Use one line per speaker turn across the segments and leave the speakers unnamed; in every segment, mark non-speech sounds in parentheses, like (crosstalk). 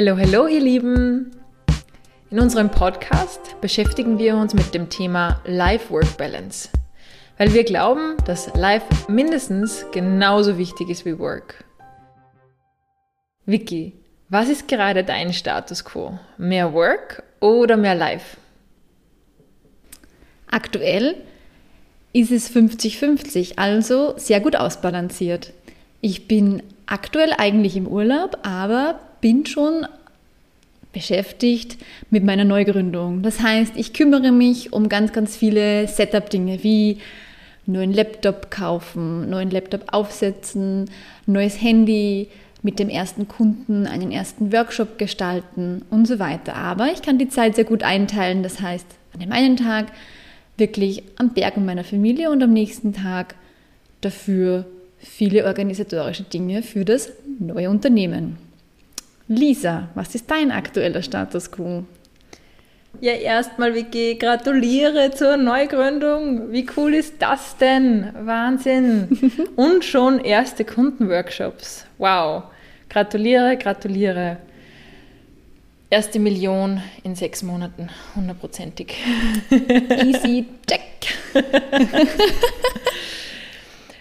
Hallo, hallo, ihr Lieben! In unserem Podcast beschäftigen wir uns mit dem Thema Life-Work-Balance, weil wir glauben, dass Life mindestens genauso wichtig ist wie Work. Vicky, was ist gerade dein Status quo? Mehr Work oder mehr Life?
Aktuell ist es 50-50, also sehr gut ausbalanciert. Ich bin aktuell eigentlich im Urlaub, aber bin schon beschäftigt mit meiner Neugründung. Das heißt, ich kümmere mich um ganz, ganz viele Setup-Dinge wie neuen Laptop kaufen, neuen Laptop aufsetzen, neues Handy, mit dem ersten Kunden einen ersten Workshop gestalten und so weiter. Aber ich kann die Zeit sehr gut einteilen. Das heißt, an dem einen Tag wirklich am Berg mit meiner Familie und am nächsten Tag dafür viele organisatorische Dinge für das neue Unternehmen. Lisa, was ist dein aktueller Status quo?
Ja, erstmal, Vicky, gratuliere zur Neugründung. Wie cool ist das denn? Wahnsinn. (laughs) Und schon erste Kundenworkshops. Wow. Gratuliere, gratuliere. Erste Million in sechs Monaten, hundertprozentig.
Easy check. (laughs)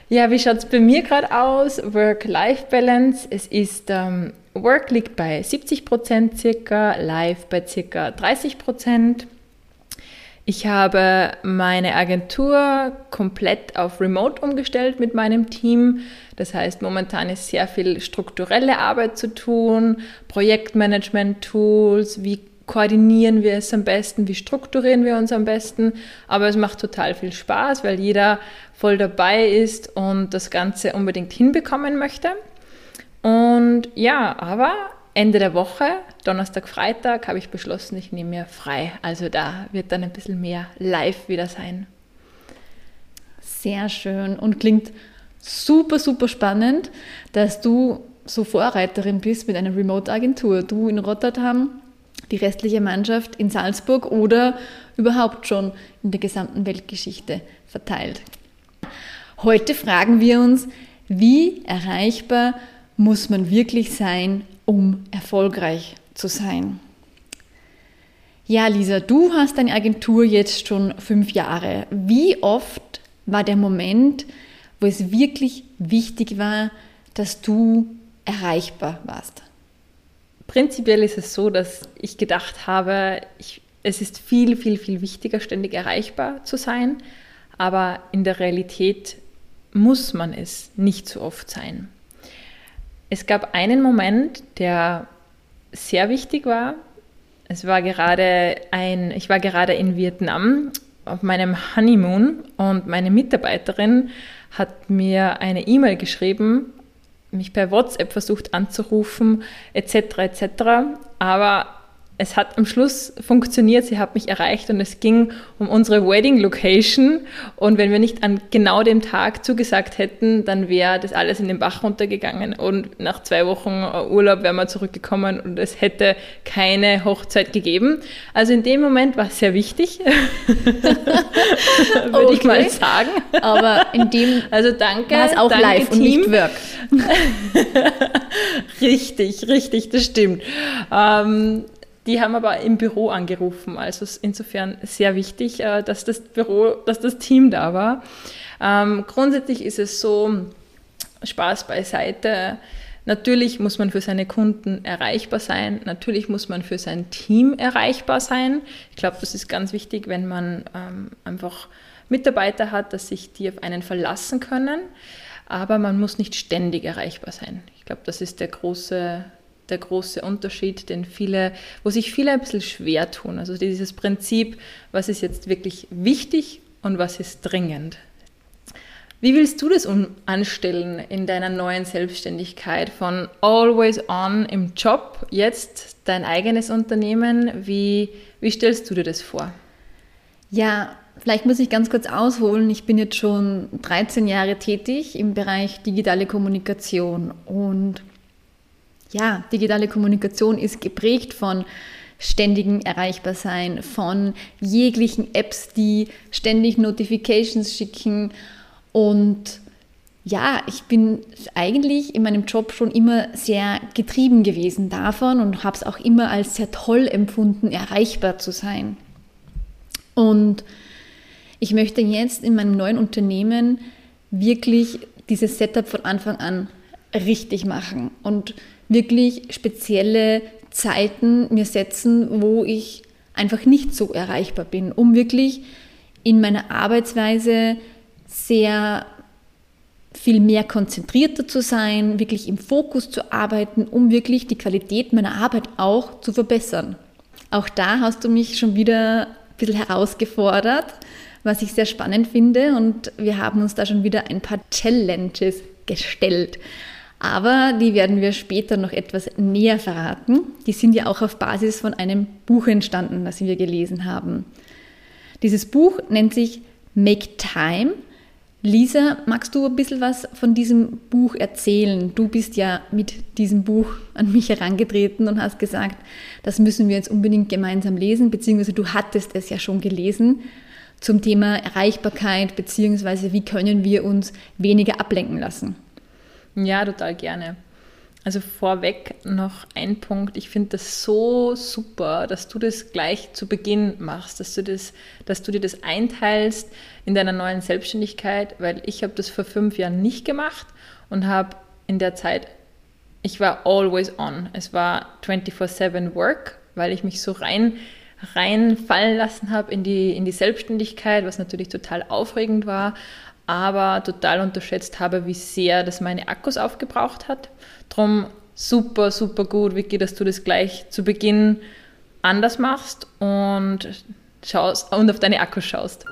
ja, wie schaut es bei mir gerade aus? Work-Life-Balance. Es ist ähm, Work liegt bei 70 Prozent circa, Live bei circa 30 Prozent. Ich habe meine Agentur komplett auf Remote umgestellt mit meinem Team. Das heißt, momentan ist sehr viel strukturelle Arbeit zu tun, Projektmanagement-Tools, wie koordinieren wir es am besten, wie strukturieren wir uns am besten. Aber es macht total viel Spaß, weil jeder voll dabei ist und das Ganze unbedingt hinbekommen möchte. Und ja, aber Ende der Woche, Donnerstag, Freitag, habe ich beschlossen, ich nehme mir frei. Also da wird dann ein bisschen mehr live wieder sein.
Sehr schön und klingt super, super spannend, dass du so Vorreiterin bist mit einer Remote-Agentur. Du in Rotterdam, die restliche Mannschaft in Salzburg oder überhaupt schon in der gesamten Weltgeschichte verteilt. Heute fragen wir uns, wie erreichbar muss man wirklich sein, um erfolgreich zu sein? Ja, Lisa, du hast deine Agentur jetzt schon fünf Jahre. Wie oft war der Moment, wo es wirklich wichtig war, dass du erreichbar warst?
Prinzipiell ist es so, dass ich gedacht habe, ich, es ist viel, viel, viel wichtiger, ständig erreichbar zu sein. Aber in der Realität muss man es nicht so oft sein. Es gab einen Moment, der sehr wichtig war. Es war gerade ein, ich war gerade in Vietnam auf meinem Honeymoon und meine Mitarbeiterin hat mir eine E-Mail geschrieben, mich per WhatsApp versucht anzurufen, etc. etc. Aber es hat am Schluss funktioniert, sie hat mich erreicht und es ging um unsere Wedding Location. Und wenn wir nicht an genau dem Tag zugesagt hätten, dann wäre das alles in den Bach runtergegangen. Und nach zwei Wochen Urlaub wären wir zurückgekommen und es hätte keine Hochzeit gegeben. Also in dem Moment war es sehr wichtig, (laughs) würde okay. ich mal sagen.
Aber in dem
also danke,
war es auch
danke
live
Team.
und nicht Work. (laughs)
richtig, richtig, das stimmt. Ähm, die haben aber im Büro angerufen. Also insofern sehr wichtig, äh, dass das Büro, dass das Team da war. Ähm, grundsätzlich ist es so, Spaß beiseite. Natürlich muss man für seine Kunden erreichbar sein. Natürlich muss man für sein Team erreichbar sein. Ich glaube, das ist ganz wichtig, wenn man ähm, einfach Mitarbeiter hat, dass sich die auf einen verlassen können. Aber man muss nicht ständig erreichbar sein. Ich glaube, das ist der große der große Unterschied, den viele, wo sich viele ein bisschen schwer tun. Also dieses Prinzip, was ist jetzt wirklich wichtig und was ist dringend. Wie willst du das anstellen in deiner neuen Selbstständigkeit von always on im Job, jetzt dein eigenes Unternehmen? Wie, wie stellst du dir das vor?
Ja, vielleicht muss ich ganz kurz ausholen. Ich bin jetzt schon 13 Jahre tätig im Bereich digitale Kommunikation und ja, digitale Kommunikation ist geprägt von ständigem Erreichbarsein, von jeglichen Apps, die ständig Notifications schicken und ja, ich bin eigentlich in meinem Job schon immer sehr getrieben gewesen davon und habe es auch immer als sehr toll empfunden, erreichbar zu sein. Und ich möchte jetzt in meinem neuen Unternehmen wirklich dieses Setup von Anfang an richtig machen und wirklich spezielle Zeiten mir setzen, wo ich einfach nicht so erreichbar bin, um wirklich in meiner Arbeitsweise sehr viel mehr konzentrierter zu sein, wirklich im Fokus zu arbeiten, um wirklich die Qualität meiner Arbeit auch zu verbessern. Auch da hast du mich schon wieder ein bisschen herausgefordert, was ich sehr spannend finde und wir haben uns da schon wieder ein paar Challenges gestellt. Aber die werden wir später noch etwas näher verraten. Die sind ja auch auf Basis von einem Buch entstanden, das wir gelesen haben. Dieses Buch nennt sich Make Time Lisa, magst du ein bisschen was von diesem Buch erzählen? Du bist ja mit diesem Buch an mich herangetreten und hast gesagt, das müssen wir jetzt unbedingt gemeinsam lesen, beziehungsweise du hattest es ja schon gelesen zum Thema Erreichbarkeit, beziehungsweise wie können wir uns weniger ablenken lassen.
Ja, total gerne. Also vorweg noch ein Punkt. Ich finde das so super, dass du das gleich zu Beginn machst, dass du, das, dass du dir das einteilst in deiner neuen Selbstständigkeit, weil ich habe das vor fünf Jahren nicht gemacht und habe in der Zeit, ich war always on. Es war 24-7 Work, weil ich mich so rein reinfallen lassen habe in die, in die Selbstständigkeit, was natürlich total aufregend war, aber total unterschätzt habe, wie sehr das meine Akkus aufgebraucht hat. Drum super, super gut, Vicky, dass du das gleich zu Beginn anders machst und schaust und auf deine Akkus schaust.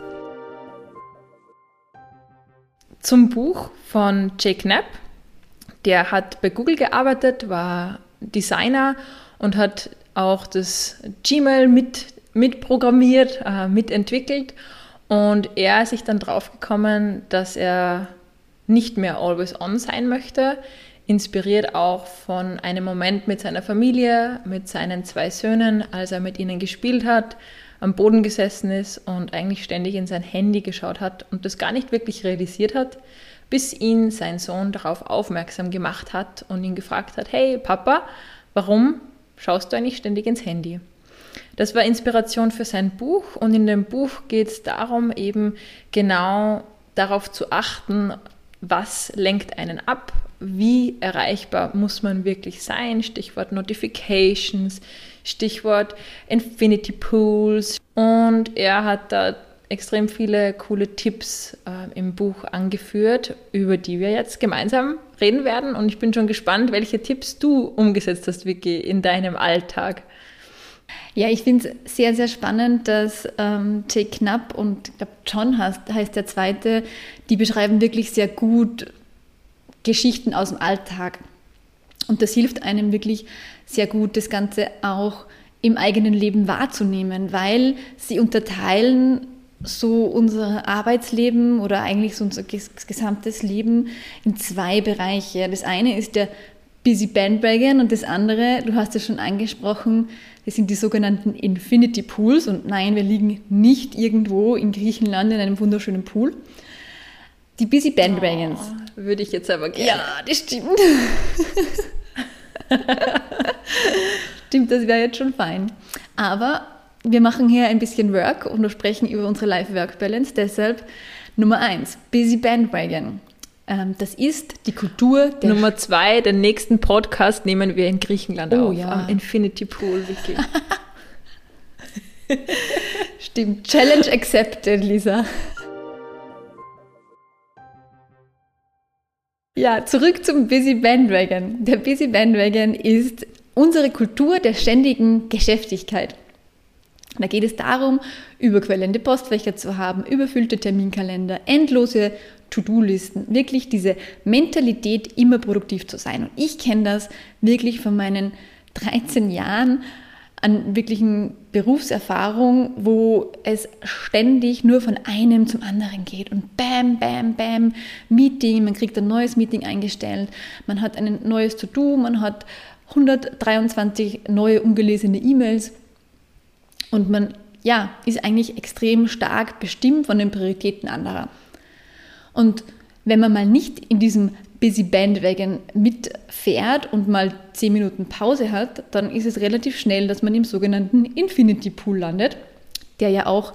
Zum Buch von Jake Knapp. Der hat bei Google gearbeitet, war Designer und hat auch das Gmail mit, mitprogrammiert, äh, mitentwickelt. Und er ist sich dann draufgekommen, dass er nicht mehr always on sein möchte inspiriert auch von einem Moment mit seiner Familie, mit seinen zwei Söhnen, als er mit ihnen gespielt hat, am Boden gesessen ist und eigentlich ständig in sein Handy geschaut hat und das gar nicht wirklich realisiert hat, bis ihn sein Sohn darauf aufmerksam gemacht hat und ihn gefragt hat, hey Papa, warum schaust du eigentlich ständig ins Handy? Das war Inspiration für sein Buch und in dem Buch geht es darum, eben genau darauf zu achten, was lenkt einen ab, wie erreichbar muss man wirklich sein, Stichwort Notifications, Stichwort Infinity Pools. Und er hat da extrem viele coole Tipps äh, im Buch angeführt, über die wir jetzt gemeinsam reden werden. Und ich bin schon gespannt, welche Tipps du umgesetzt hast, Vicky, in deinem Alltag.
Ja, ich finde es sehr, sehr spannend, dass ähm, Jay Knapp und ich glaube John heißt, heißt der zweite, die beschreiben wirklich sehr gut Geschichten aus dem Alltag. Und das hilft einem wirklich sehr gut, das Ganze auch im eigenen Leben wahrzunehmen, weil sie unterteilen so unser Arbeitsleben oder eigentlich so unser gesamtes Leben in zwei Bereiche. Das eine ist der Busy Bandwagon und das andere, du hast es schon angesprochen, das sind die sogenannten Infinity Pools. Und nein, wir liegen nicht irgendwo in Griechenland in einem wunderschönen Pool. Die Busy Bandwagons.
Oh, würde ich jetzt aber gerne.
Ja, das stimmt. (laughs) stimmt, das wäre jetzt schon fein. Aber wir machen hier ein bisschen Work und wir sprechen über unsere Life-Work-Balance. Deshalb Nummer eins, Busy Bandwagon. Ähm, das ist die Kultur
der Nummer zwei, den nächsten Podcast nehmen wir in Griechenland
oh,
auf,
ja.
am Infinity Pool, Vicky. (laughs)
Stimmt, Challenge accepted, Lisa. Ja, zurück zum Busy Bandwagon. Der Busy Bandwagon ist unsere Kultur der ständigen Geschäftigkeit. Da geht es darum, überquellende Postfächer zu haben, überfüllte Terminkalender, endlose To-Do-Listen, wirklich diese Mentalität, immer produktiv zu sein. Und ich kenne das wirklich von meinen 13 Jahren an wirklichen Berufserfahrung, wo es ständig nur von einem zum anderen geht und bam, bam, bam, Meeting, man kriegt ein neues Meeting eingestellt, man hat ein neues To-Do, man hat 123 neue ungelesene E-Mails und man ja, ist eigentlich extrem stark bestimmt von den Prioritäten anderer. Und wenn man mal nicht in diesem Busy Bandwagon mitfährt und mal 10 Minuten Pause hat, dann ist es relativ schnell, dass man im sogenannten Infinity Pool landet, der ja auch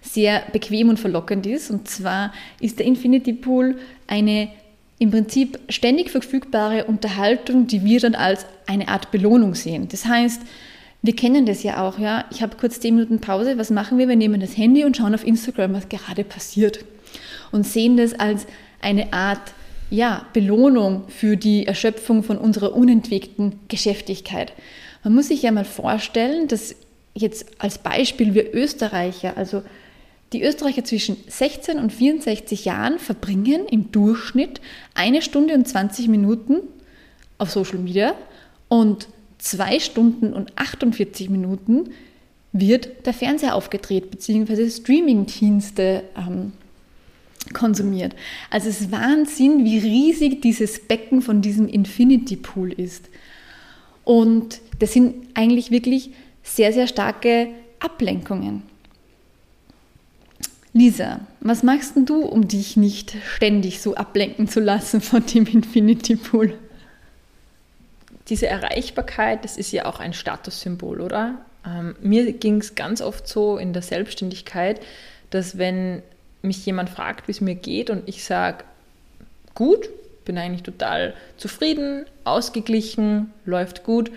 sehr bequem und verlockend ist. Und zwar ist der Infinity Pool eine im Prinzip ständig verfügbare Unterhaltung, die wir dann als eine Art Belohnung sehen. Das heißt, wir kennen das ja auch, ja. Ich habe kurz 10 Minuten Pause. Was machen wir? Wir nehmen das Handy und schauen auf Instagram, was gerade passiert. Und sehen das als eine Art ja, Belohnung für die Erschöpfung von unserer unentwegten Geschäftigkeit. Man muss sich ja mal vorstellen, dass jetzt als Beispiel wir Österreicher, also die Österreicher zwischen 16 und 64 Jahren verbringen im Durchschnitt eine Stunde und 20 Minuten auf Social Media und zwei Stunden und 48 Minuten wird der Fernseher aufgedreht, beziehungsweise Streamingdienste ähm, konsumiert. Also es ist Wahnsinn, wie riesig dieses Becken von diesem Infinity Pool ist. Und das sind eigentlich wirklich sehr, sehr starke Ablenkungen. Lisa, was machst du, um dich nicht ständig so ablenken zu lassen von dem Infinity Pool?
Diese Erreichbarkeit, das ist ja auch ein Statussymbol, oder? Ähm, mir ging es ganz oft so in der Selbstständigkeit, dass wenn mich jemand fragt, wie es mir geht und ich sage, gut, bin eigentlich total zufrieden, ausgeglichen, läuft gut,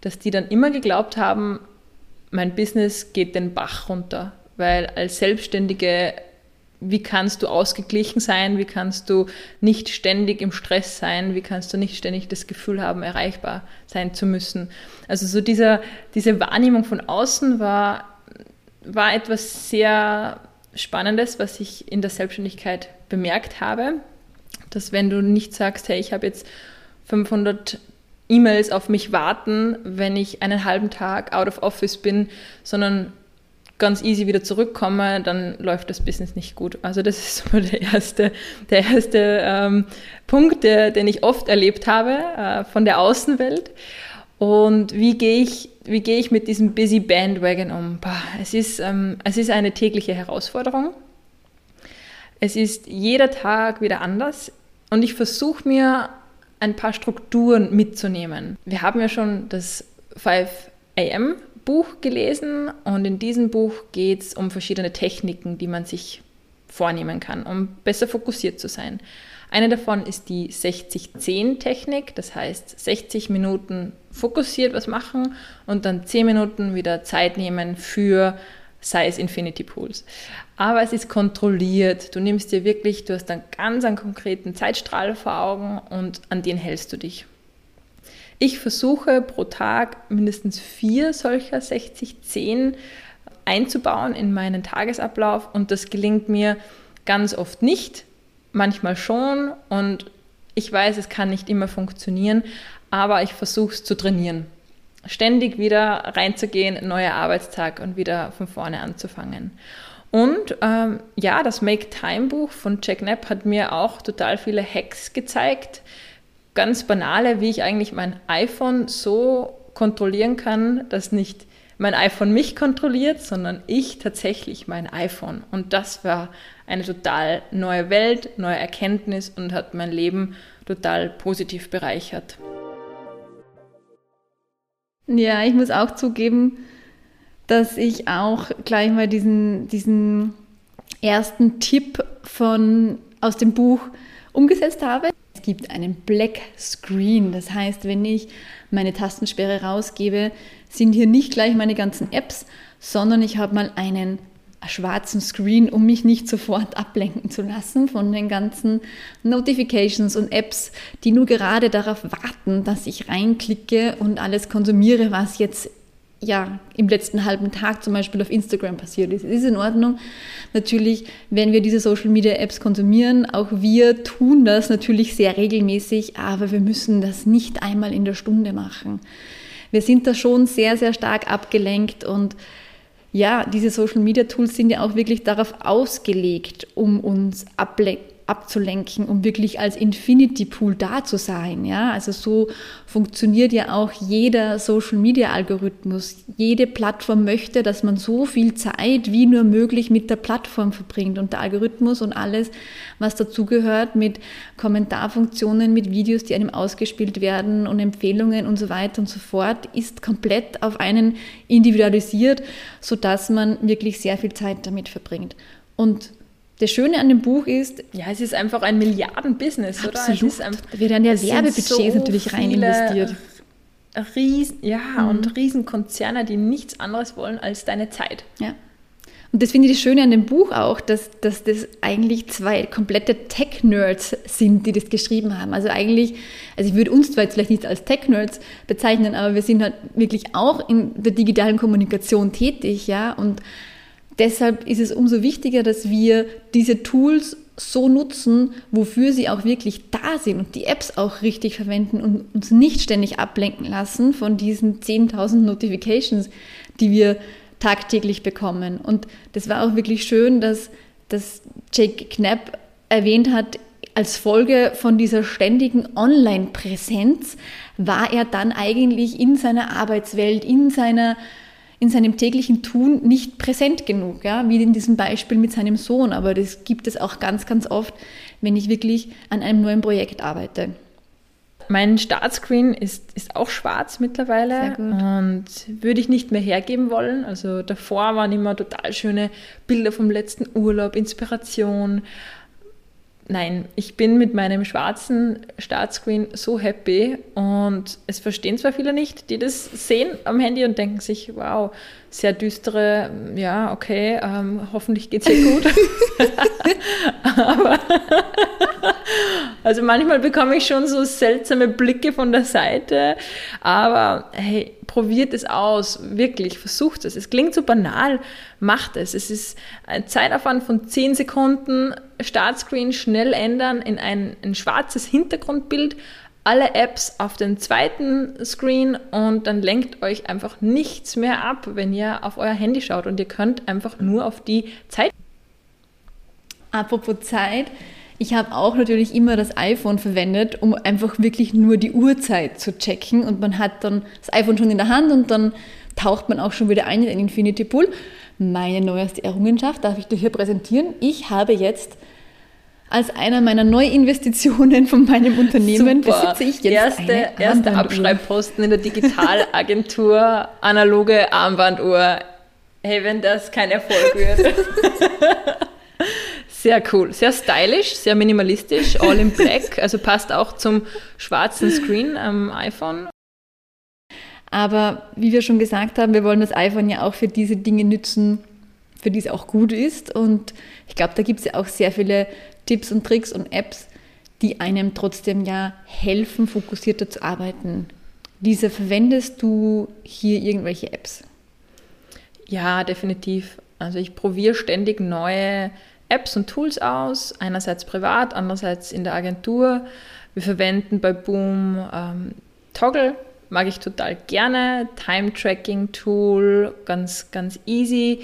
dass die dann immer geglaubt haben, mein Business geht den Bach runter. Weil als Selbstständige, wie kannst du ausgeglichen sein, wie kannst du nicht ständig im Stress sein, wie kannst du nicht ständig das Gefühl haben, erreichbar sein zu müssen. Also so dieser, diese Wahrnehmung von außen war, war etwas sehr Spannendes, was ich in der Selbstständigkeit bemerkt habe, dass wenn du nicht sagst, hey, ich habe jetzt 500 E-Mails auf mich warten, wenn ich einen halben Tag out of office bin, sondern ganz easy wieder zurückkomme, dann läuft das Business nicht gut. Also das ist so (laughs) der erste, der erste ähm, Punkt, der, den ich oft erlebt habe äh, von der Außenwelt. Und wie gehe ich, wie gehe ich mit diesem Busy Bandwagon um? Es, ist, ähm, es ist eine tägliche Herausforderung. Es ist jeder Tag wieder anders. Und ich versuche mir ein paar Strukturen mitzunehmen. Wir haben ja schon das 5 AM Buch gelesen und in diesem Buch geht es um verschiedene Techniken, die man sich vornehmen kann, um besser fokussiert zu sein. Eine davon ist die 60-10-Technik, das heißt 60 Minuten fokussiert was machen und dann 10 Minuten wieder Zeit nehmen für sei es Infinity Pools. Aber es ist kontrolliert. Du nimmst dir wirklich, du hast dann ganz einen konkreten Zeitstrahl vor Augen und an den hältst du dich. Ich versuche pro Tag mindestens vier solcher 60-10 einzubauen in meinen Tagesablauf und das gelingt mir ganz oft nicht, manchmal schon und ich weiß, es kann nicht immer funktionieren, aber ich versuche es zu trainieren. Ständig wieder reinzugehen, neuer Arbeitstag und wieder von vorne anzufangen. Und ähm, ja, das Make Time Buch von Jack Knapp hat mir auch total viele Hacks gezeigt, ganz banale, wie ich eigentlich mein iPhone so kontrollieren kann, dass nicht mein iPhone mich kontrolliert, sondern ich tatsächlich mein iPhone. Und das war eine total neue Welt, neue Erkenntnis und hat mein Leben total positiv bereichert.
Ja, ich muss auch zugeben, dass ich auch gleich mal diesen, diesen ersten Tipp von, aus dem Buch umgesetzt habe. Es gibt einen Black Screen, das heißt, wenn ich meine Tastensperre rausgebe, sind hier nicht gleich meine ganzen Apps, sondern ich habe mal einen schwarzen Screen, um mich nicht sofort ablenken zu lassen von den ganzen Notifications und Apps, die nur gerade darauf warten, dass ich reinklicke und alles konsumiere, was jetzt ja, im letzten halben Tag zum Beispiel auf Instagram passiert ist. Es ist in Ordnung. Natürlich, wenn wir diese Social Media Apps konsumieren, auch wir tun das natürlich sehr regelmäßig, aber wir müssen das nicht einmal in der Stunde machen. Wir sind da schon sehr, sehr stark abgelenkt und ja, diese Social Media Tools sind ja auch wirklich darauf ausgelegt, um uns abzulenken, um wirklich als Infinity Pool da zu sein. Ja? Also so funktioniert ja auch jeder Social Media Algorithmus. Jede Plattform möchte, dass man so viel Zeit wie nur möglich mit der Plattform verbringt und der Algorithmus und alles, was dazugehört mit Kommentarfunktionen, mit Videos, die einem ausgespielt werden und Empfehlungen und so weiter und so fort, ist komplett auf einen individualisiert, sodass man wirklich sehr viel Zeit damit verbringt. Und das Schöne an dem Buch ist.
Ja, es ist einfach ein Milliardenbusiness, oder?
Absolut. Da werden ja Werbebudgets so natürlich rein investiert.
Riesen, ja, mhm. und Riesenkonzerne, die nichts anderes wollen als deine Zeit.
Ja. Und das finde ich das Schöne an dem Buch auch, dass, dass das eigentlich zwei komplette Tech-Nerds sind, die das geschrieben haben. Also eigentlich, also ich würde uns zwar jetzt vielleicht nicht als Tech-Nerds bezeichnen, aber wir sind halt wirklich auch in der digitalen Kommunikation tätig, ja, und Deshalb ist es umso wichtiger, dass wir diese Tools so nutzen, wofür sie auch wirklich da sind und die Apps auch richtig verwenden und uns nicht ständig ablenken lassen von diesen 10.000 Notifications, die wir tagtäglich bekommen. Und das war auch wirklich schön, dass, dass Jake Knapp erwähnt hat, als Folge von dieser ständigen Online-Präsenz war er dann eigentlich in seiner Arbeitswelt, in seiner in seinem täglichen Tun nicht präsent genug, ja, wie in diesem Beispiel mit seinem Sohn. Aber das gibt es auch ganz, ganz oft, wenn ich wirklich an einem neuen Projekt arbeite.
Mein Startscreen ist, ist auch schwarz mittlerweile und würde ich nicht mehr hergeben wollen. Also davor waren immer total schöne Bilder vom letzten Urlaub, Inspiration. Nein, ich bin mit meinem schwarzen Startscreen so happy und es verstehen zwar viele nicht, die das sehen am Handy und denken sich, wow, sehr düstere, ja, okay, ähm, hoffentlich geht es hier gut. (laughs) Aber also manchmal bekomme ich schon so seltsame Blicke von der Seite, aber hey, probiert es aus, wirklich, versucht es. Es klingt so banal, macht es. Es ist ein Zeitaufwand von 10 Sekunden, Startscreen schnell ändern in ein, ein schwarzes Hintergrundbild, alle Apps auf den zweiten Screen und dann lenkt euch einfach nichts mehr ab, wenn ihr auf euer Handy schaut und ihr könnt einfach nur auf die Zeit.
Apropos Zeit, ich habe auch natürlich immer das iPhone verwendet, um einfach wirklich nur die Uhrzeit zu checken und man hat dann das iPhone schon in der Hand und dann taucht man auch schon wieder ein in den Infinity Pool. Meine neueste Errungenschaft darf ich dir hier präsentieren. Ich habe jetzt als einer meiner Neuinvestitionen von meinem Unternehmen
Super. besitze ich jetzt erste, eine erste Abschreibposten in der Digitalagentur, (laughs) analoge Armbanduhr. Hey, wenn das kein Erfolg wird. (laughs) Sehr cool, sehr stylisch, sehr minimalistisch, all in black, (laughs) also passt auch zum schwarzen Screen am iPhone.
Aber wie wir schon gesagt haben, wir wollen das iPhone ja auch für diese Dinge nützen, für die es auch gut ist. Und ich glaube, da gibt es ja auch sehr viele Tipps und Tricks und Apps, die einem trotzdem ja helfen, fokussierter zu arbeiten. Lisa, verwendest du hier irgendwelche Apps?
Ja, definitiv. Also ich probiere ständig neue Apps und Tools aus, einerseits privat, andererseits in der Agentur. Wir verwenden bei Boom ähm, Toggle, mag ich total gerne, Time-Tracking-Tool, ganz, ganz easy.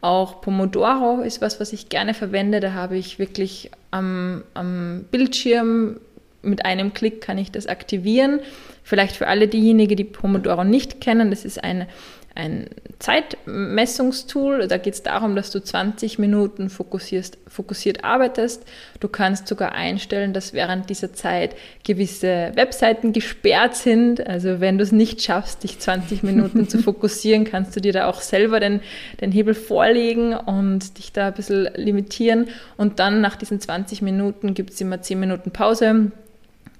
Auch Pomodoro ist was, was ich gerne verwende. Da habe ich wirklich am, am Bildschirm mit einem Klick kann ich das aktivieren. Vielleicht für alle diejenigen, die Pomodoro nicht kennen, das ist eine ein Zeitmessungstool. Da geht es darum, dass du 20 Minuten fokussiert arbeitest. Du kannst sogar einstellen, dass während dieser Zeit gewisse Webseiten gesperrt sind. Also wenn du es nicht schaffst, dich 20 Minuten zu (laughs) fokussieren, kannst du dir da auch selber den, den Hebel vorlegen und dich da ein bisschen limitieren. Und dann nach diesen 20 Minuten gibt es immer 10 Minuten Pause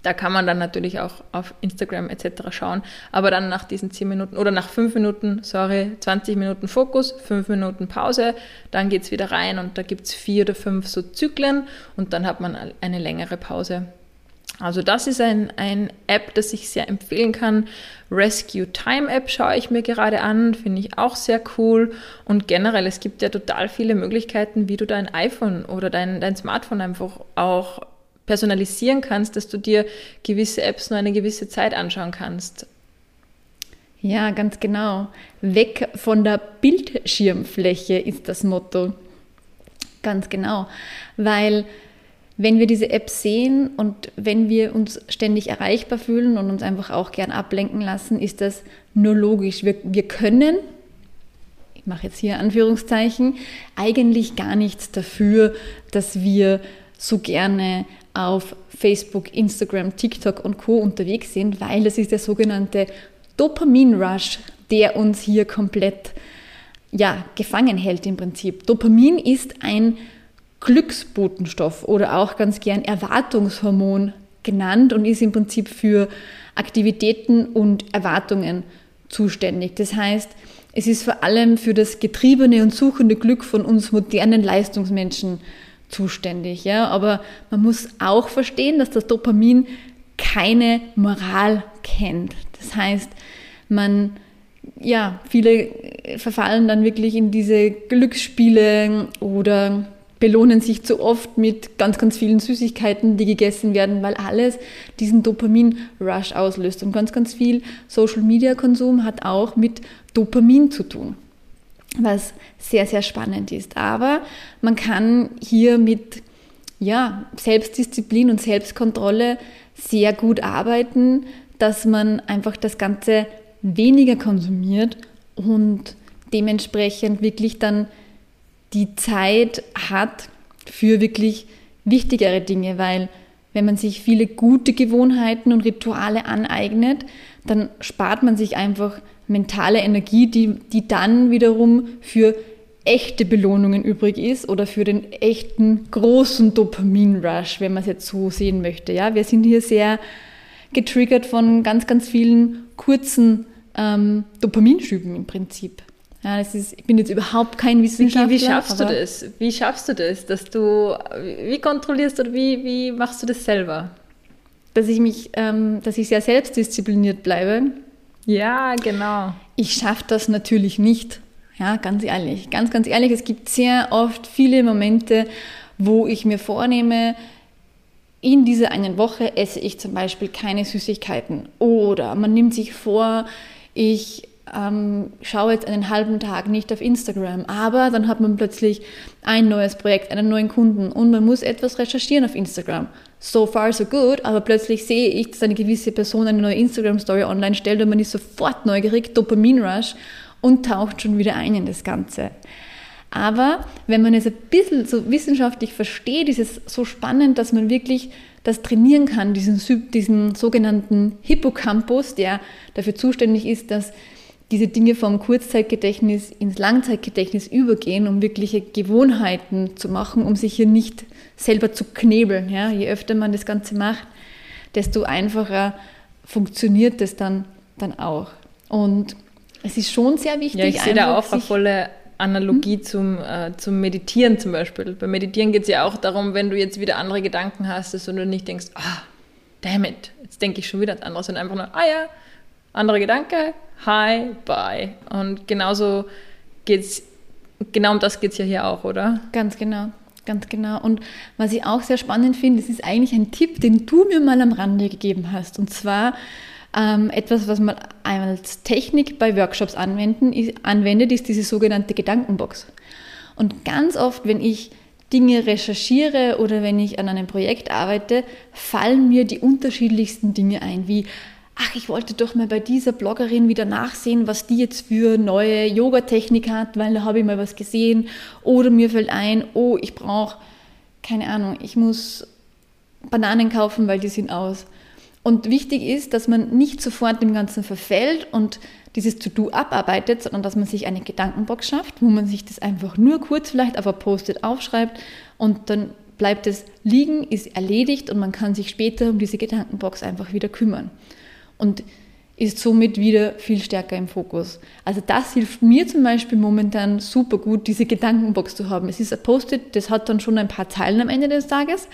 da kann man dann natürlich auch auf Instagram etc. schauen. Aber dann nach diesen 10 Minuten oder nach 5 Minuten, sorry, 20 Minuten Fokus, 5 Minuten Pause, dann geht es wieder rein und da gibt es vier oder fünf so Zyklen und dann hat man eine längere Pause. Also das ist ein, ein App, das ich sehr empfehlen kann. Rescue Time App schaue ich mir gerade an, finde ich auch sehr cool. Und generell, es gibt ja total viele Möglichkeiten, wie du dein iPhone oder dein, dein Smartphone einfach auch personalisieren kannst, dass du dir gewisse Apps nur eine gewisse Zeit anschauen kannst.
Ja, ganz genau. Weg von der Bildschirmfläche ist das Motto. Ganz genau. Weil wenn wir diese App sehen und wenn wir uns ständig erreichbar fühlen und uns einfach auch gern ablenken lassen, ist das nur logisch. Wir, wir können, ich mache jetzt hier Anführungszeichen, eigentlich gar nichts dafür, dass wir so gerne auf Facebook, Instagram, TikTok und Co unterwegs sind, weil das ist der sogenannte Dopamin-Rush, der uns hier komplett ja, gefangen hält im Prinzip. Dopamin ist ein Glücksbotenstoff oder auch ganz gern Erwartungshormon genannt und ist im Prinzip für Aktivitäten und Erwartungen zuständig. Das heißt, es ist vor allem für das getriebene und suchende Glück von uns modernen Leistungsmenschen zuständig. Ja? Aber man muss auch verstehen, dass das Dopamin keine Moral kennt. Das heißt, man, ja, viele verfallen dann wirklich in diese Glücksspiele oder belohnen sich zu oft mit ganz, ganz vielen Süßigkeiten, die gegessen werden, weil alles diesen Dopamin-Rush auslöst. Und ganz, ganz viel Social-Media-Konsum hat auch mit Dopamin zu tun, was sehr, sehr spannend ist. Aber man kann hier mit ja, Selbstdisziplin und Selbstkontrolle sehr gut arbeiten, dass man einfach das Ganze weniger konsumiert und dementsprechend wirklich dann die Zeit hat für wirklich wichtigere Dinge, weil wenn man sich viele gute Gewohnheiten und Rituale aneignet, dann spart man sich einfach mentale Energie, die, die dann wiederum für echte Belohnungen übrig ist oder für den echten großen Dopamin-Rush, wenn man es jetzt so sehen möchte. Ja, wir sind hier sehr getriggert von ganz, ganz vielen kurzen ähm, Dopaminschüben im Prinzip. Ja, das ist, ich bin jetzt überhaupt kein Wissenschaftler.
Wie, wie schaffst du das? Wie schaffst du das, dass du, wie kontrollierst du oder wie, wie machst du das selber?
Dass ich mich, ähm, dass ich sehr selbstdiszipliniert bleibe.
Ja, genau.
Ich schaffe das natürlich nicht. Ja, ganz ehrlich. Ganz, ganz ehrlich, es gibt sehr oft viele Momente, wo ich mir vornehme, in dieser einen Woche esse ich zum Beispiel keine Süßigkeiten. Oder man nimmt sich vor, ich ähm, schaue jetzt einen halben Tag nicht auf Instagram, aber dann hat man plötzlich ein neues Projekt, einen neuen Kunden und man muss etwas recherchieren auf Instagram. So far, so good, aber plötzlich sehe ich, dass eine gewisse Person eine neue Instagram-Story online stellt und man ist sofort neugierig, Dopamin-Rush und taucht schon wieder ein in das Ganze. Aber wenn man es ein bisschen so wissenschaftlich versteht, ist es so spannend, dass man wirklich das trainieren kann, diesen, diesen sogenannten Hippocampus, der dafür zuständig ist, dass diese Dinge vom Kurzzeitgedächtnis ins Langzeitgedächtnis übergehen, um wirkliche Gewohnheiten zu machen, um sich hier nicht selber zu knebeln. Ja? Je öfter man das Ganze macht, desto einfacher funktioniert das dann, dann auch. Und es ist schon sehr wichtig.
Ja, ich sehe da auch eine volle Analogie hm? zum, äh, zum Meditieren zum Beispiel. Beim Meditieren geht es ja auch darum, wenn du jetzt wieder andere Gedanken hast, dass du nicht denkst, ah, damn it, jetzt denke ich schon wieder an anderes, sondern einfach nur, ah ja, anderer Gedanke, hi, bye. Und genauso geht's, genau um das geht es ja hier auch, oder?
Ganz genau. Ganz genau. Und was ich auch sehr spannend finde, das ist eigentlich ein Tipp, den du mir mal am Rande gegeben hast. Und zwar ähm, etwas, was man als Technik bei Workshops anwenden, ist, anwendet, ist diese sogenannte Gedankenbox. Und ganz oft, wenn ich Dinge recherchiere oder wenn ich an einem Projekt arbeite, fallen mir die unterschiedlichsten Dinge ein, wie ach, ich wollte doch mal bei dieser Bloggerin wieder nachsehen, was die jetzt für neue Yoga-Technik hat, weil da habe ich mal was gesehen. Oder mir fällt ein, oh, ich brauche, keine Ahnung, ich muss Bananen kaufen, weil die sind aus. Und wichtig ist, dass man nicht sofort dem Ganzen verfällt und dieses To-Do abarbeitet, sondern dass man sich eine Gedankenbox schafft, wo man sich das einfach nur kurz vielleicht auf ein Post-it aufschreibt und dann bleibt es liegen, ist erledigt und man kann sich später um diese Gedankenbox einfach wieder kümmern und ist somit wieder viel stärker im Fokus. Also das hilft mir zum Beispiel momentan super gut, diese Gedankenbox zu haben. Es ist ein Post-it, das hat dann schon ein paar Zeilen am Ende des Tages,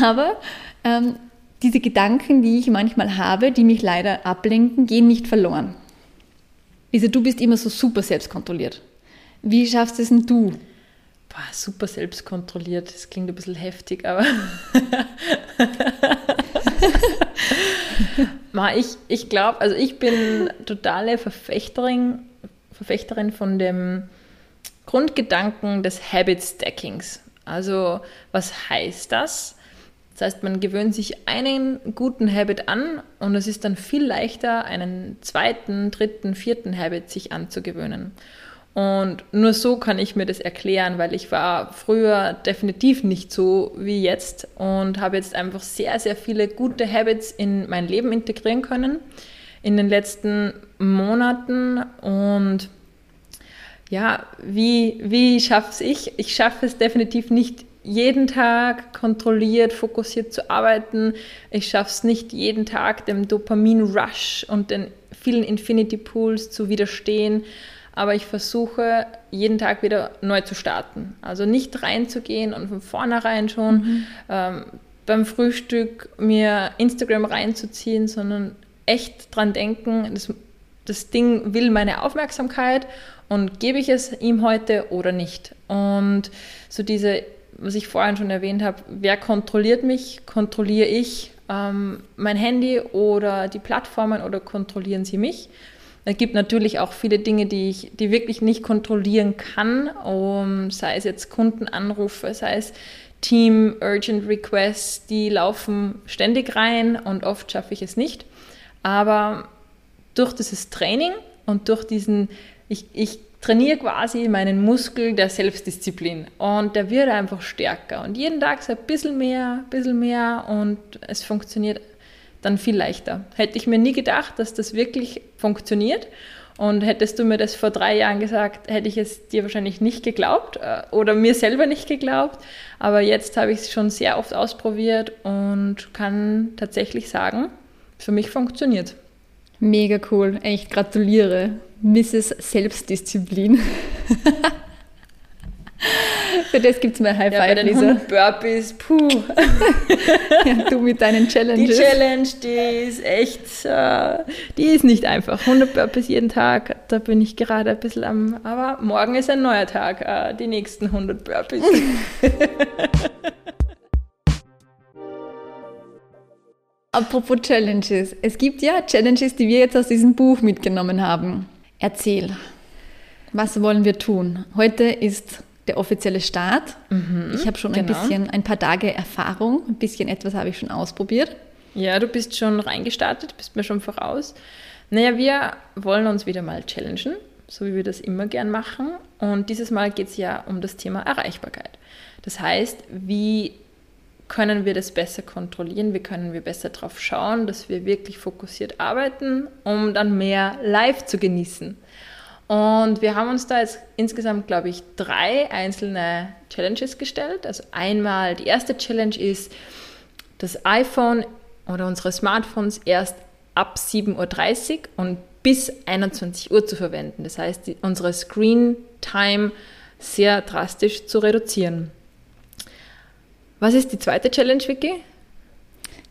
aber ähm, diese Gedanken, die ich manchmal habe, die mich leider ablenken, gehen nicht verloren. Lisa, du bist immer so super selbstkontrolliert. Wie schaffst es denn du?
Boah, super selbstkontrolliert, das klingt ein bisschen heftig, aber (laughs) (laughs) ich ich glaube, also ich bin totale Verfechterin, Verfechterin von dem Grundgedanken des Habit Stackings. Also was heißt das? Das heißt, man gewöhnt sich einen guten Habit an und es ist dann viel leichter, einen zweiten, dritten, vierten Habit sich anzugewöhnen. Und nur so kann ich mir das erklären, weil ich war früher definitiv nicht so wie jetzt und habe jetzt einfach sehr, sehr viele gute Habits in mein Leben integrieren können in den letzten Monaten. Und ja, wie, wie schaffe es ich? Ich schaffe es definitiv nicht jeden Tag kontrolliert, fokussiert zu arbeiten. Ich schaffe es nicht jeden Tag dem Dopamin-Rush und den vielen Infinity Pools zu widerstehen. Aber ich versuche jeden Tag wieder neu zu starten. Also nicht reinzugehen und von vornherein schon mhm. ähm, beim Frühstück mir Instagram reinzuziehen, sondern echt dran denken, das, das Ding will meine Aufmerksamkeit und gebe ich es ihm heute oder nicht. Und so diese was ich vorhin schon erwähnt habe, wer kontrolliert mich? Kontrolliere ich ähm, mein Handy oder die Plattformen oder kontrollieren sie mich? Es gibt natürlich auch viele Dinge, die ich die wirklich nicht kontrollieren kann, um, sei es jetzt Kundenanrufe, sei es Team Urgent Requests, die laufen ständig rein und oft schaffe ich es nicht. Aber durch dieses Training und durch diesen, ich, ich trainiere quasi meinen Muskel der Selbstdisziplin und der wird einfach stärker und jeden Tag so ein bisschen mehr, ein bisschen mehr und es funktioniert dann viel leichter. Hätte ich mir nie gedacht, dass das wirklich funktioniert und hättest du mir das vor drei Jahren gesagt, hätte ich es dir wahrscheinlich nicht geglaubt äh, oder mir selber nicht geglaubt, aber jetzt habe ich es schon sehr oft ausprobiert und kann tatsächlich sagen, für mich funktioniert.
Mega cool, echt gratuliere. Mrs. Selbstdisziplin. (laughs) Für das gibt es mal High Five, ja, bei
Lisa. Burpees, puh. (laughs)
ja, du mit deinen Challenges.
Die Challenge, die ist echt, äh, die ist nicht einfach. 100 Burpees jeden Tag, da bin ich gerade ein bisschen am, aber morgen ist ein neuer Tag, äh, die nächsten 100 Burpees. (laughs)
Apropos Challenges. Es gibt ja Challenges, die wir jetzt aus diesem Buch mitgenommen haben. Erzähl, was wollen wir tun? Heute ist der offizielle Start. Mhm, ich habe schon genau. ein bisschen, ein paar Tage Erfahrung, ein bisschen etwas habe ich schon ausprobiert.
Ja, du bist schon reingestartet, bist mir schon voraus. Naja, wir wollen uns wieder mal challengen, so wie wir das immer gern machen. Und dieses Mal geht es ja um das Thema Erreichbarkeit. Das heißt, wie können wir das besser kontrollieren, wie können wir besser darauf schauen, dass wir wirklich fokussiert arbeiten, um dann mehr live zu genießen. Und wir haben uns da jetzt insgesamt, glaube ich, drei einzelne Challenges gestellt. Also einmal, die erste Challenge ist, das iPhone oder unsere Smartphones erst ab 7.30 Uhr und bis 21 Uhr zu verwenden. Das heißt, die, unsere Screen Time sehr drastisch zu reduzieren. Was ist die zweite Challenge, Vicky?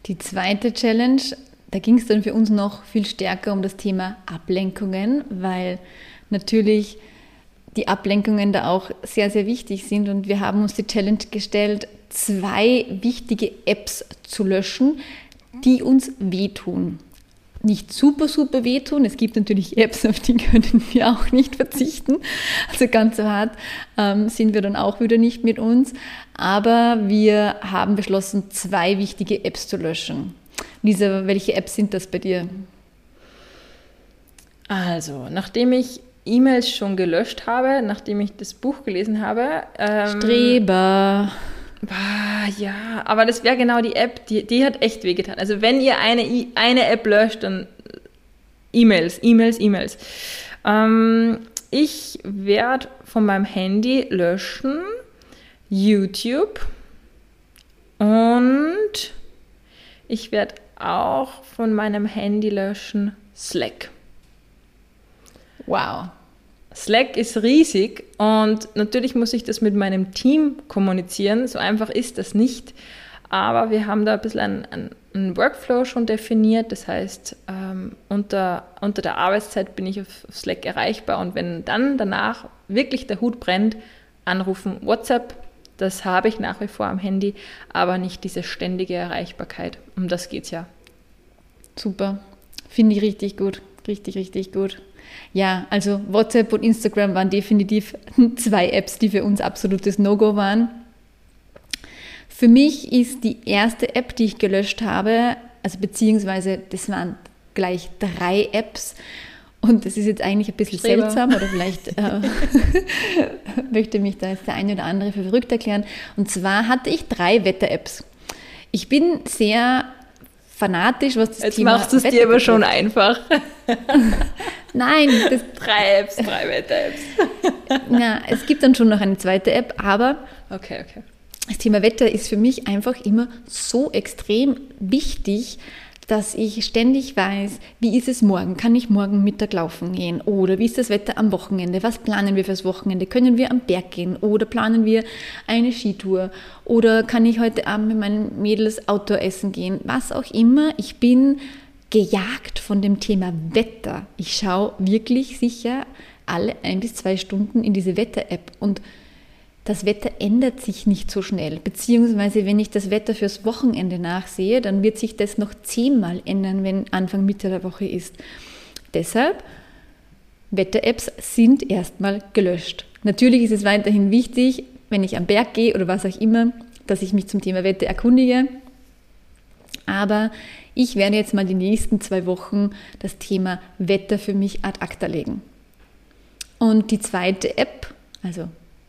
Die zweite Challenge, da ging es dann für uns noch viel stärker um das Thema Ablenkungen, weil natürlich die Ablenkungen da auch sehr, sehr wichtig sind. Und wir haben uns die Challenge gestellt, zwei wichtige Apps zu löschen, die uns wehtun nicht super, super wehtun. Es gibt natürlich Apps, auf die (laughs) können wir auch nicht verzichten. Also ganz so hart ähm, sind wir dann auch wieder nicht mit uns. Aber wir haben beschlossen, zwei wichtige Apps zu löschen. Lisa, welche Apps sind das bei dir?
Also, nachdem ich E-Mails schon gelöscht habe, nachdem ich das Buch gelesen habe.
Ähm, Streber.
Ah, ja, aber das wäre genau die App, die, die hat echt wehgetan. Also wenn ihr eine, eine App löscht, dann E-Mails, E-Mails, E-Mails. Ähm, ich werde von meinem Handy löschen YouTube und ich werde auch von meinem Handy löschen Slack.
Wow.
Slack ist riesig und natürlich muss ich das mit meinem Team kommunizieren. So einfach ist das nicht. Aber wir haben da ein bisschen einen, einen Workflow schon definiert. Das heißt, ähm, unter, unter der Arbeitszeit bin ich auf, auf Slack erreichbar und wenn dann danach wirklich der Hut brennt, anrufen WhatsApp. Das habe ich nach wie vor am Handy, aber nicht diese ständige Erreichbarkeit. Um das geht es ja.
Super. Finde ich richtig gut. Richtig, richtig gut. Ja, also WhatsApp und Instagram waren definitiv (laughs) zwei Apps, die für uns absolutes No-Go waren. Für mich ist die erste App, die ich gelöscht habe, also beziehungsweise das waren gleich drei Apps. Und das ist jetzt eigentlich ein bisschen Selber. seltsam oder vielleicht äh, (laughs) möchte mich da jetzt der eine oder andere für verrückt erklären. Und zwar hatte ich drei Wetter-Apps. Ich bin sehr fanatisch, was das
Jetzt Thema machst du es dir aber schon einfach. (laughs)
Nein. Das (laughs)
drei Apps, drei Wetter-Apps. (laughs)
ja, es gibt dann schon noch eine zweite App, aber
okay, okay.
das Thema Wetter ist für mich einfach immer so extrem wichtig, dass ich ständig weiß, wie ist es morgen? Kann ich morgen Mittag laufen gehen? Oder wie ist das Wetter am Wochenende? Was planen wir fürs Wochenende? Können wir am Berg gehen? Oder planen wir eine Skitour? Oder kann ich heute Abend mit meinen Mädels Outdoor essen gehen? Was auch immer. Ich bin gejagt von dem Thema Wetter. Ich schaue wirklich sicher alle ein bis zwei Stunden in diese Wetter-App und das Wetter ändert sich nicht so schnell. Beziehungsweise, wenn ich das Wetter fürs Wochenende nachsehe, dann wird sich das noch zehnmal ändern, wenn Anfang Mitte der Woche ist. Deshalb, Wetter-Apps sind erstmal gelöscht. Natürlich ist es weiterhin wichtig, wenn ich am Berg gehe oder was auch immer, dass ich mich zum Thema Wetter erkundige. Aber ich werde jetzt mal die nächsten zwei Wochen das Thema Wetter für mich ad acta legen. Und die zweite App, also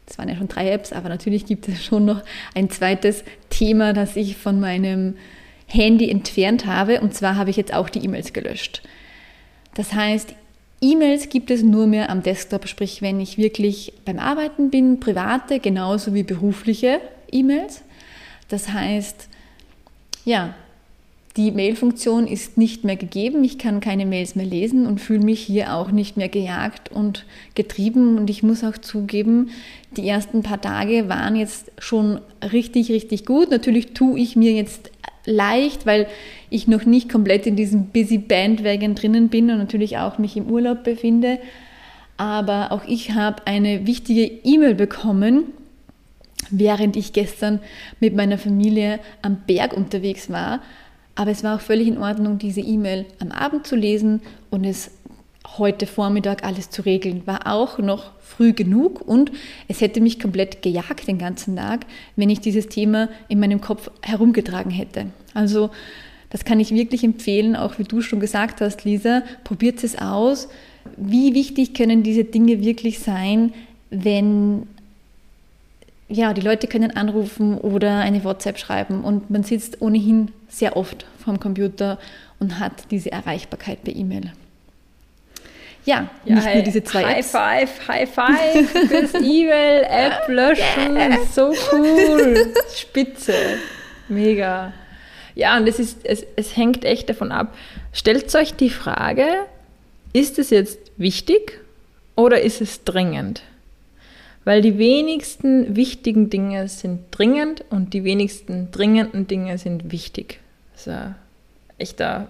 es waren ja schon drei Apps, aber natürlich gibt es schon noch ein zweites Thema, das ich von meinem Handy entfernt habe. Und zwar habe ich jetzt auch die E-Mails gelöscht. Das heißt, E-Mails gibt es nur mehr am Desktop, sprich wenn ich wirklich beim Arbeiten bin, private genauso wie berufliche E-Mails. Das heißt, ja, die Mail-Funktion ist nicht mehr gegeben. Ich kann keine Mails mehr lesen und fühle mich hier auch nicht mehr gejagt und getrieben. Und ich muss auch zugeben, die ersten paar Tage waren jetzt schon richtig, richtig gut. Natürlich tue ich mir jetzt leicht, weil ich noch nicht komplett in diesem Busy Bandwagon drinnen bin und natürlich auch mich im Urlaub befinde. Aber auch ich habe eine wichtige E-Mail bekommen, während ich gestern mit meiner Familie am Berg unterwegs war aber es war auch völlig in Ordnung, diese E-Mail am Abend zu lesen und es heute Vormittag alles zu regeln. War auch noch früh genug und es hätte mich komplett gejagt den ganzen Tag, wenn ich dieses Thema in meinem Kopf herumgetragen hätte. Also das kann ich wirklich empfehlen, auch wie du schon gesagt hast, Lisa, probiert es aus. Wie wichtig können diese Dinge wirklich sein, wenn ja, die Leute können anrufen oder eine WhatsApp schreiben und man sitzt ohnehin sehr oft vorm Computer und hat diese Erreichbarkeit per E-Mail. Ja, ja, nicht nur diese zwei
High
Apps.
Five, High (laughs) Five fürs E-Mail-App löschen. So cool. Spitze. Mega. Ja, und es, ist, es, es hängt echt davon ab. Stellt euch die Frage, ist es jetzt wichtig oder ist es dringend? Weil die wenigsten wichtigen Dinge sind dringend und die wenigsten dringenden Dinge sind wichtig. Das ist eine echter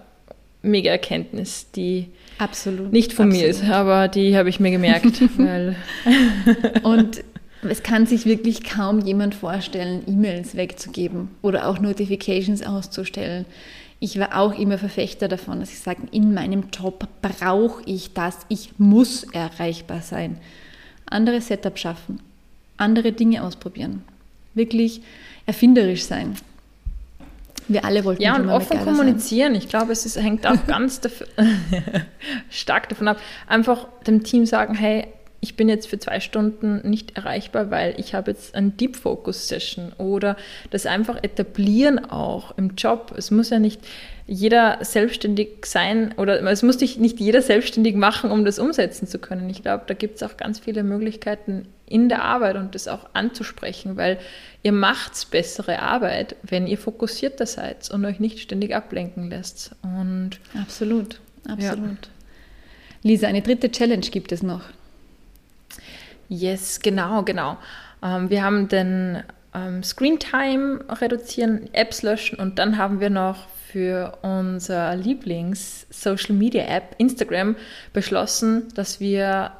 mega Erkenntnis, die
absolut,
nicht von
absolut.
mir ist, aber die habe ich mir gemerkt. (laughs)
und es kann sich wirklich kaum jemand vorstellen, E-Mails wegzugeben oder auch Notifications auszustellen. Ich war auch immer Verfechter davon, dass ich sage, in meinem Job brauche ich das, ich muss erreichbar sein andere Setup schaffen, andere Dinge ausprobieren, wirklich erfinderisch sein. Wir alle wollten
Ja, und offen kommunizieren. Sein. Ich glaube, es ist, hängt auch (laughs) ganz dafür, (laughs) stark davon ab. Einfach dem Team sagen, hey, ich bin jetzt für zwei Stunden nicht erreichbar, weil ich habe jetzt eine Deep Focus Session oder das einfach etablieren auch im Job. Es muss ja nicht jeder selbstständig sein oder es muss dich nicht jeder selbstständig machen, um das umsetzen zu können. Ich glaube, da gibt es auch ganz viele Möglichkeiten in der Arbeit und das auch anzusprechen, weil ihr macht bessere Arbeit, wenn ihr fokussierter seid und euch nicht ständig ablenken lässt. Und
absolut, absolut. Ja. Lisa, eine dritte Challenge gibt es noch.
Yes, genau, genau. Ähm, wir haben den ähm, Screen Time reduzieren, Apps löschen und dann haben wir noch für unser Lieblings-Social-Media-App Instagram beschlossen, dass wir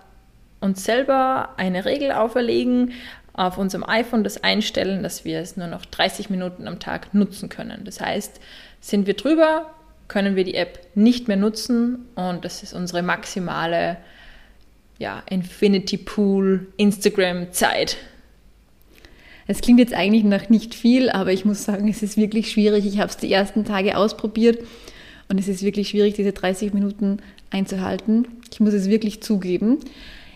uns selber eine Regel auferlegen, auf unserem iPhone das einstellen, dass wir es nur noch 30 Minuten am Tag nutzen können. Das heißt, sind wir drüber, können wir die App nicht mehr nutzen und das ist unsere maximale ja, Infinity Pool Instagram Zeit.
Es klingt jetzt eigentlich nach nicht viel, aber ich muss sagen, es ist wirklich schwierig. Ich habe es die ersten Tage ausprobiert und es ist wirklich schwierig, diese 30 Minuten einzuhalten. Ich muss es wirklich zugeben.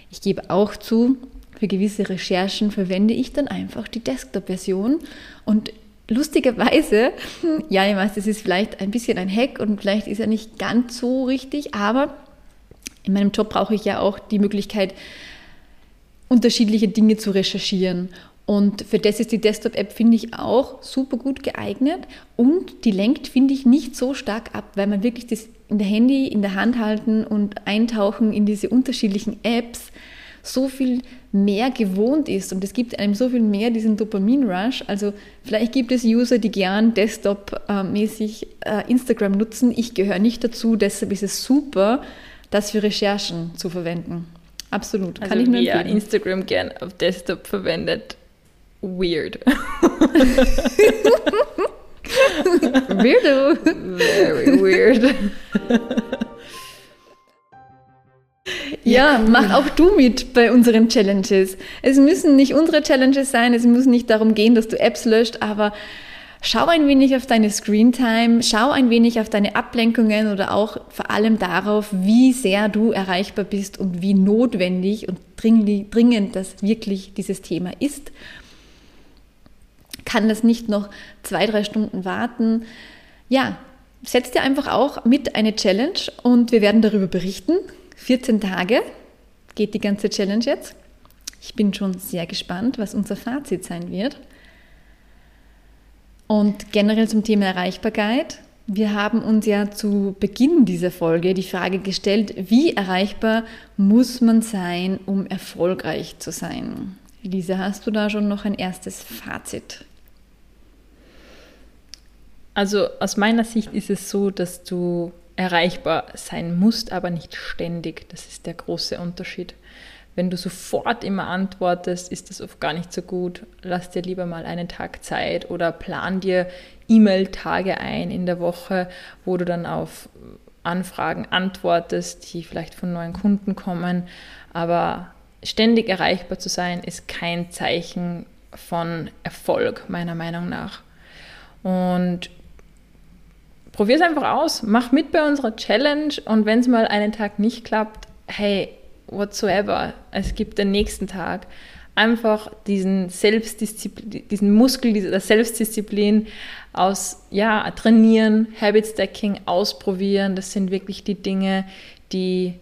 Ich gebe auch zu, für gewisse Recherchen verwende ich dann einfach die Desktop-Version und lustigerweise, (laughs) ja, ich weiß, das ist vielleicht ein bisschen ein Hack und vielleicht ist er nicht ganz so richtig, aber in meinem Job brauche ich ja auch die Möglichkeit, unterschiedliche Dinge zu recherchieren. Und für das ist die Desktop-App, finde ich, auch super gut geeignet. Und die lenkt, finde ich, nicht so stark ab, weil man wirklich das in der Handy in der Hand halten und eintauchen in diese unterschiedlichen Apps so viel mehr gewohnt ist und es gibt einem so viel mehr diesen Dopamin-Rush. Also vielleicht gibt es User, die gern Desktop-mäßig äh, Instagram nutzen. Ich gehöre nicht dazu, deshalb ist es super, das für Recherchen zu verwenden. Absolut,
kann also ich nur empfehlen. Instagram gern auf Desktop verwendet. Weird. (laughs)
Weirdo.
Very weird.
Ja, mach auch du mit bei unseren Challenges. Es müssen nicht unsere Challenges sein, es muss nicht darum gehen, dass du Apps löscht, aber schau ein wenig auf deine Screentime, schau ein wenig auf deine Ablenkungen oder auch vor allem darauf, wie sehr du erreichbar bist und wie notwendig und dringend das wirklich dieses Thema ist. Kann das nicht noch zwei, drei Stunden warten? Ja, setz dir einfach auch mit eine Challenge und wir werden darüber berichten. 14 Tage geht die ganze Challenge jetzt. Ich bin schon sehr gespannt, was unser Fazit sein wird. Und generell zum Thema Erreichbarkeit. Wir haben uns ja zu Beginn dieser Folge die Frage gestellt, wie erreichbar muss man sein, um erfolgreich zu sein? Lisa, hast du da schon noch ein erstes Fazit?
Also aus meiner Sicht ist es so, dass du erreichbar sein musst, aber nicht ständig. Das ist der große Unterschied. Wenn du sofort immer antwortest, ist das oft gar nicht so gut. Lass dir lieber mal einen Tag Zeit oder plan dir E-Mail-Tage ein in der Woche, wo du dann auf Anfragen antwortest, die vielleicht von neuen Kunden kommen. Aber ständig erreichbar zu sein, ist kein Zeichen von Erfolg, meiner Meinung nach. Und probier es einfach aus, mach mit bei unserer Challenge und wenn es mal einen Tag nicht klappt, hey, whatsoever, es gibt den nächsten Tag. Einfach diesen Selbstdisziplin, diesen Muskel dieser Selbstdisziplin aus, ja, trainieren, Habit Stacking ausprobieren. Das sind wirklich die Dinge, die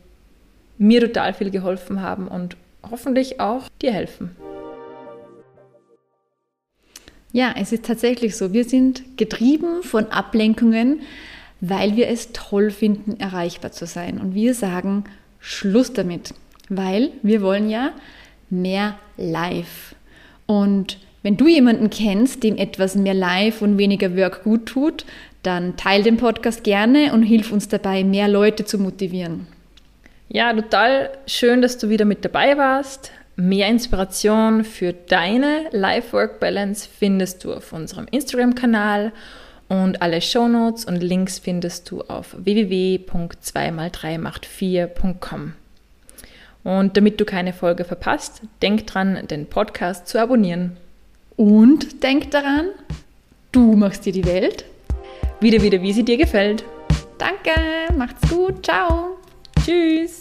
mir total viel geholfen haben und hoffentlich auch dir helfen.
Ja, es ist tatsächlich so. Wir sind getrieben von Ablenkungen, weil wir es toll finden, erreichbar zu sein. Und wir sagen, Schluss damit, weil wir wollen ja mehr Live. Und wenn du jemanden kennst, dem etwas mehr Live und weniger Work gut tut, dann teil den Podcast gerne und hilf uns dabei, mehr Leute zu motivieren.
Ja, total schön, dass du wieder mit dabei warst. Mehr Inspiration für deine Life-Work-Balance findest du auf unserem Instagram-Kanal und alle Shownotes und Links findest du auf www.2x3macht4.com. Und damit du keine Folge verpasst, denk dran, den Podcast zu abonnieren.
Und denk daran, du machst dir die Welt
wieder wieder, wie sie dir gefällt.
Danke, macht's gut, ciao.
Tschüss.